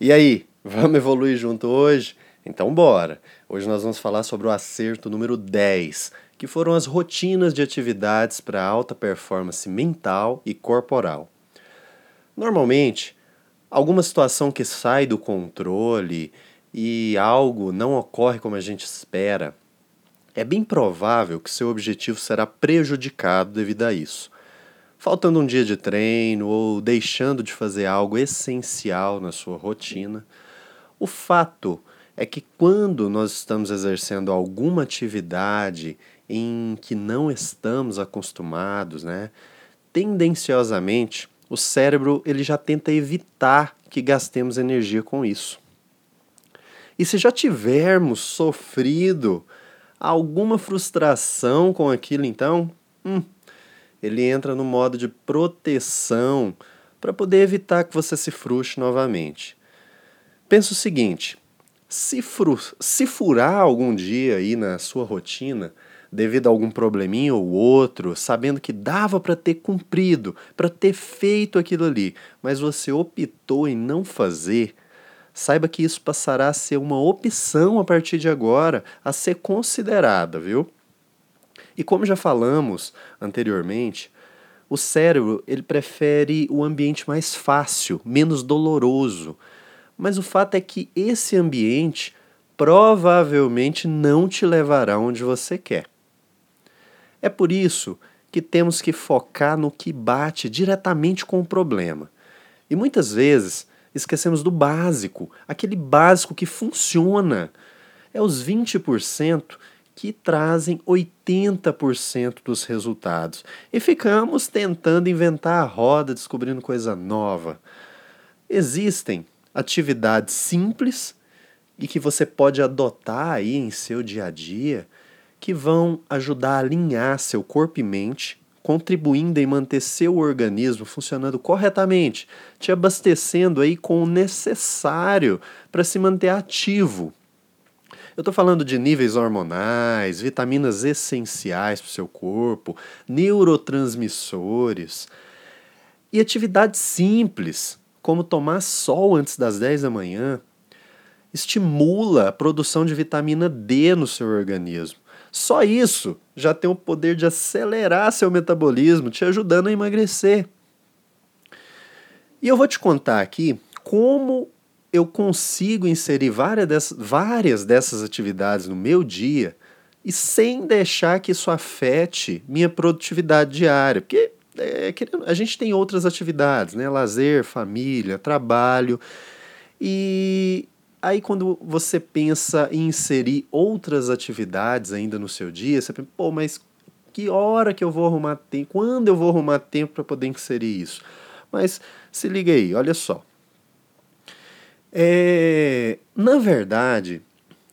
E aí, vamos evoluir junto hoje? Então bora! Hoje nós vamos falar sobre o acerto número 10, que foram as rotinas de atividades para alta performance mental e corporal. Normalmente, alguma situação que sai do controle e algo não ocorre como a gente espera, é bem provável que seu objetivo será prejudicado devido a isso faltando um dia de treino ou deixando de fazer algo essencial na sua rotina. O fato é que quando nós estamos exercendo alguma atividade em que não estamos acostumados, né, tendenciosamente o cérebro ele já tenta evitar que gastemos energia com isso. E se já tivermos sofrido alguma frustração com aquilo, então, hum, ele entra no modo de proteção para poder evitar que você se frustre novamente. Pensa o seguinte: se, fru se furar algum dia aí na sua rotina, devido a algum probleminha ou outro, sabendo que dava para ter cumprido, para ter feito aquilo ali, mas você optou em não fazer, saiba que isso passará a ser uma opção a partir de agora, a ser considerada, viu? E como já falamos anteriormente, o cérebro ele prefere o ambiente mais fácil, menos doloroso. Mas o fato é que esse ambiente provavelmente não te levará onde você quer. É por isso que temos que focar no que bate diretamente com o problema. E muitas vezes esquecemos do básico, aquele básico que funciona. É os 20% que trazem 80% dos resultados. E ficamos tentando inventar a roda, descobrindo coisa nova. Existem atividades simples e que você pode adotar aí em seu dia a dia que vão ajudar a alinhar seu corpo e mente, contribuindo em manter seu organismo funcionando corretamente, te abastecendo aí com o necessário para se manter ativo eu estou falando de níveis hormonais, vitaminas essenciais para o seu corpo, neurotransmissores e atividades simples, como tomar sol antes das 10 da manhã, estimula a produção de vitamina D no seu organismo. Só isso já tem o poder de acelerar seu metabolismo, te ajudando a emagrecer. E eu vou te contar aqui como eu consigo inserir várias dessas, várias dessas atividades no meu dia e sem deixar que isso afete minha produtividade diária. Porque é, a gente tem outras atividades, né? Lazer, família, trabalho. E aí, quando você pensa em inserir outras atividades ainda no seu dia, você pensa, pô, mas que hora que eu vou arrumar tempo? Quando eu vou arrumar tempo para poder inserir isso? Mas se liga aí, olha só. É, na verdade,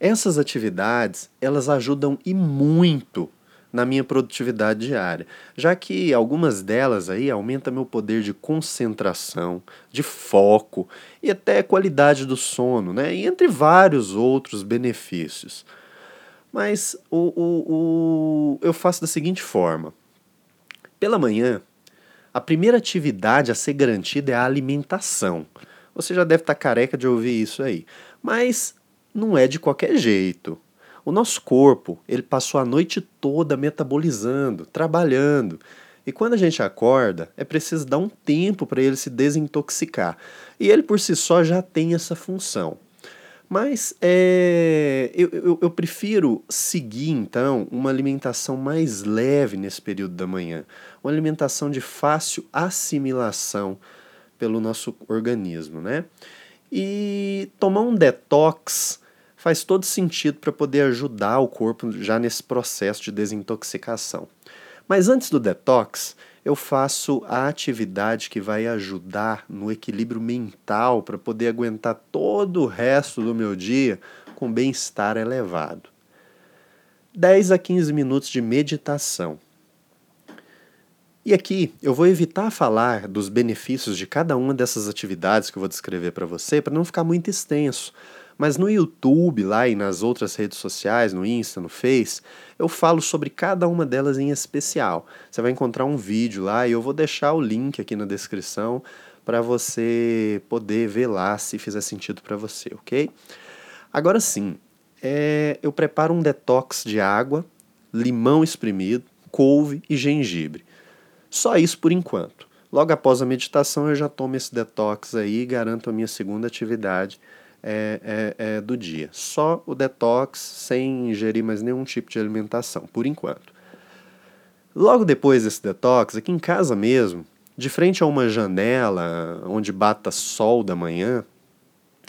essas atividades elas ajudam e muito na minha produtividade diária, já que algumas delas aí aumentam meu poder de concentração, de foco e até qualidade do sono, né? E entre vários outros benefícios. Mas o, o, o, eu faço da seguinte forma: pela manhã, a primeira atividade a ser garantida é a alimentação. Você já deve estar tá careca de ouvir isso aí. Mas não é de qualquer jeito. O nosso corpo, ele passou a noite toda metabolizando, trabalhando. E quando a gente acorda, é preciso dar um tempo para ele se desintoxicar. E ele por si só já tem essa função. Mas é, eu, eu, eu, prefiro seguir, então, uma alimentação mais leve nesse período da manhã. Uma alimentação de fácil assimilação pelo nosso organismo, né? E tomar um detox faz todo sentido para poder ajudar o corpo já nesse processo de desintoxicação. Mas antes do detox, eu faço a atividade que vai ajudar no equilíbrio mental para poder aguentar todo o resto do meu dia com bem-estar elevado. 10 a 15 minutos de meditação. E aqui eu vou evitar falar dos benefícios de cada uma dessas atividades que eu vou descrever para você, para não ficar muito extenso. Mas no YouTube, lá e nas outras redes sociais, no Insta, no Face, eu falo sobre cada uma delas em especial. Você vai encontrar um vídeo lá e eu vou deixar o link aqui na descrição para você poder ver lá se fizer sentido para você, ok? Agora sim, é, eu preparo um detox de água, limão espremido, couve e gengibre. Só isso por enquanto. Logo após a meditação, eu já tomo esse detox aí e garanto a minha segunda atividade é, é, é, do dia. Só o detox, sem ingerir mais nenhum tipo de alimentação, por enquanto. Logo depois desse detox, aqui em casa mesmo, de frente a uma janela onde bata sol da manhã,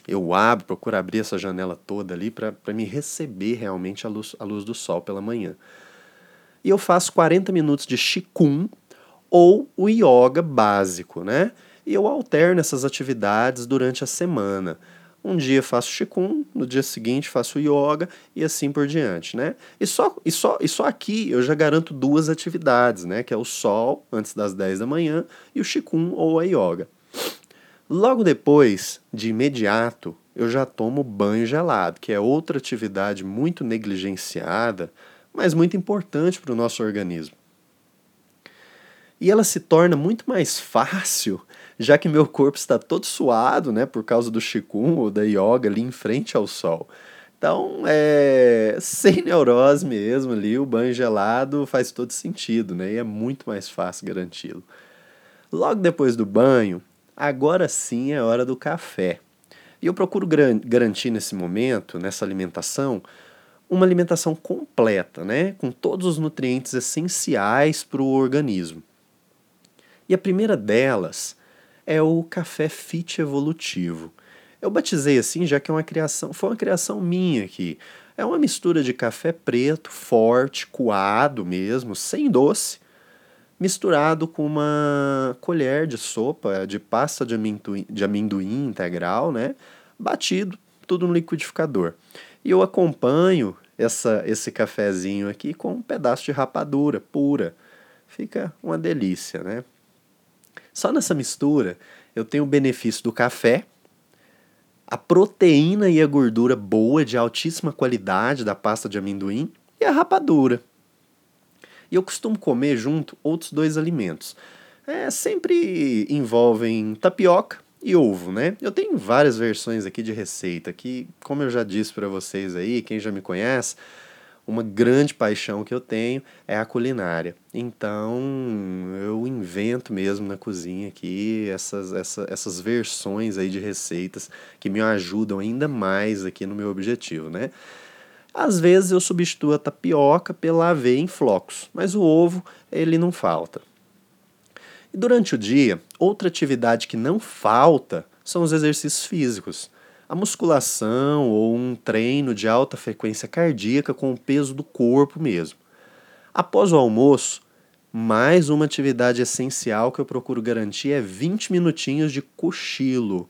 eu abro, procuro abrir essa janela toda ali para me receber realmente a luz, a luz do sol pela manhã. E eu faço 40 minutos de Qigong ou o yoga básico, né? E eu alterno essas atividades durante a semana. Um dia faço Qigong, no dia seguinte faço Yoga e assim por diante, né? E só, e, só, e só aqui eu já garanto duas atividades, né? Que é o Sol, antes das 10 da manhã, e o Qigong ou a Yoga. Logo depois, de imediato, eu já tomo banho gelado, que é outra atividade muito negligenciada, mas muito importante para o nosso organismo. E ela se torna muito mais fácil, já que meu corpo está todo suado, né, por causa do Qigong ou da yoga ali em frente ao sol. Então, é, sem neurose mesmo ali, o banho gelado faz todo sentido, né? E é muito mais fácil garanti-lo. Logo depois do banho, agora sim é hora do café. E eu procuro garantir nesse momento, nessa alimentação, uma alimentação completa, né? Com todos os nutrientes essenciais para o organismo. E a primeira delas é o café fit evolutivo. Eu batizei assim já que é uma criação, foi uma criação minha aqui. É uma mistura de café preto, forte, coado mesmo, sem doce, misturado com uma colher de sopa de pasta de amendoim, de amendoim integral, né? Batido, tudo no liquidificador. E eu acompanho essa, esse cafezinho aqui com um pedaço de rapadura pura. Fica uma delícia, né? Só nessa mistura eu tenho o benefício do café, a proteína e a gordura boa de altíssima qualidade da pasta de amendoim e a rapadura. E eu costumo comer junto outros dois alimentos. É, sempre envolvem tapioca e ovo, né? Eu tenho várias versões aqui de receita que, como eu já disse para vocês aí, quem já me conhece, uma grande paixão que eu tenho é a culinária. Então eu invento mesmo na cozinha aqui essas, essa, essas versões aí de receitas que me ajudam ainda mais aqui no meu objetivo, né? Às vezes eu substituo a tapioca pela aveia em flocos, mas o ovo ele não falta. E durante o dia, outra atividade que não falta são os exercícios físicos a musculação ou um treino de alta frequência cardíaca com o peso do corpo mesmo. Após o almoço, mais uma atividade essencial que eu procuro garantir é 20 minutinhos de cochilo.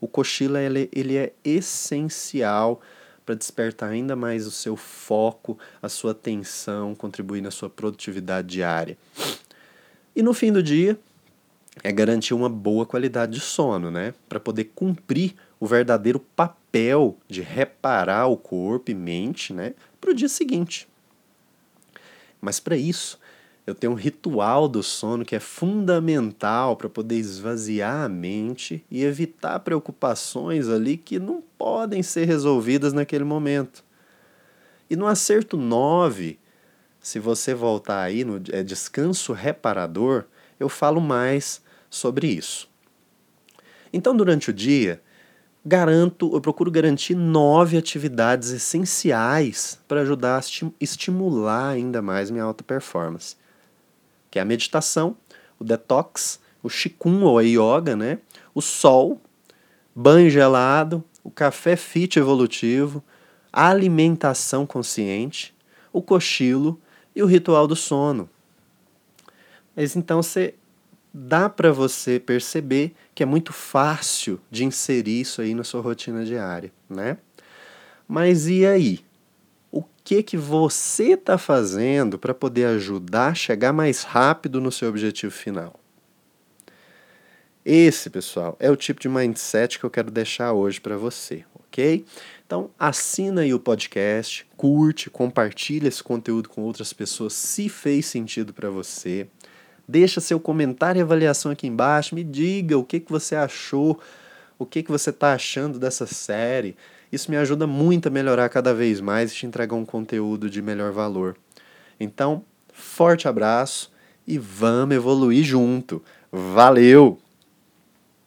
O cochilo ele, ele é essencial para despertar ainda mais o seu foco, a sua atenção, contribuir na sua produtividade diária. E no fim do dia, é garantir uma boa qualidade de sono, né? Para poder cumprir o verdadeiro papel de reparar o corpo e mente né, para o dia seguinte. Mas para isso, eu tenho um ritual do sono que é fundamental para poder esvaziar a mente e evitar preocupações ali que não podem ser resolvidas naquele momento. E no acerto 9, se você voltar aí no é, descanso reparador, eu falo mais sobre isso. Então, durante o dia, garanto, eu procuro garantir nove atividades essenciais para ajudar a estimular ainda mais minha alta performance. Que é a meditação, o detox, o Qigong ou a yoga, né? o sol, banho gelado, o café fit evolutivo, a alimentação consciente, o cochilo e o ritual do sono. Mas então você dá para você perceber que é muito fácil de inserir isso aí na sua rotina diária, né? Mas e aí? Que que você está fazendo para poder ajudar a chegar mais rápido no seu objetivo final? Esse, pessoal, é o tipo de mindset que eu quero deixar hoje para você, ok? Então, assina aí o podcast, curte, compartilha esse conteúdo com outras pessoas se fez sentido para você Deixa seu comentário e avaliação aqui embaixo. Me diga o que, que você achou, o que, que você está achando dessa série. Isso me ajuda muito a melhorar cada vez mais e te entregar um conteúdo de melhor valor. Então, forte abraço e vamos evoluir junto. Valeu!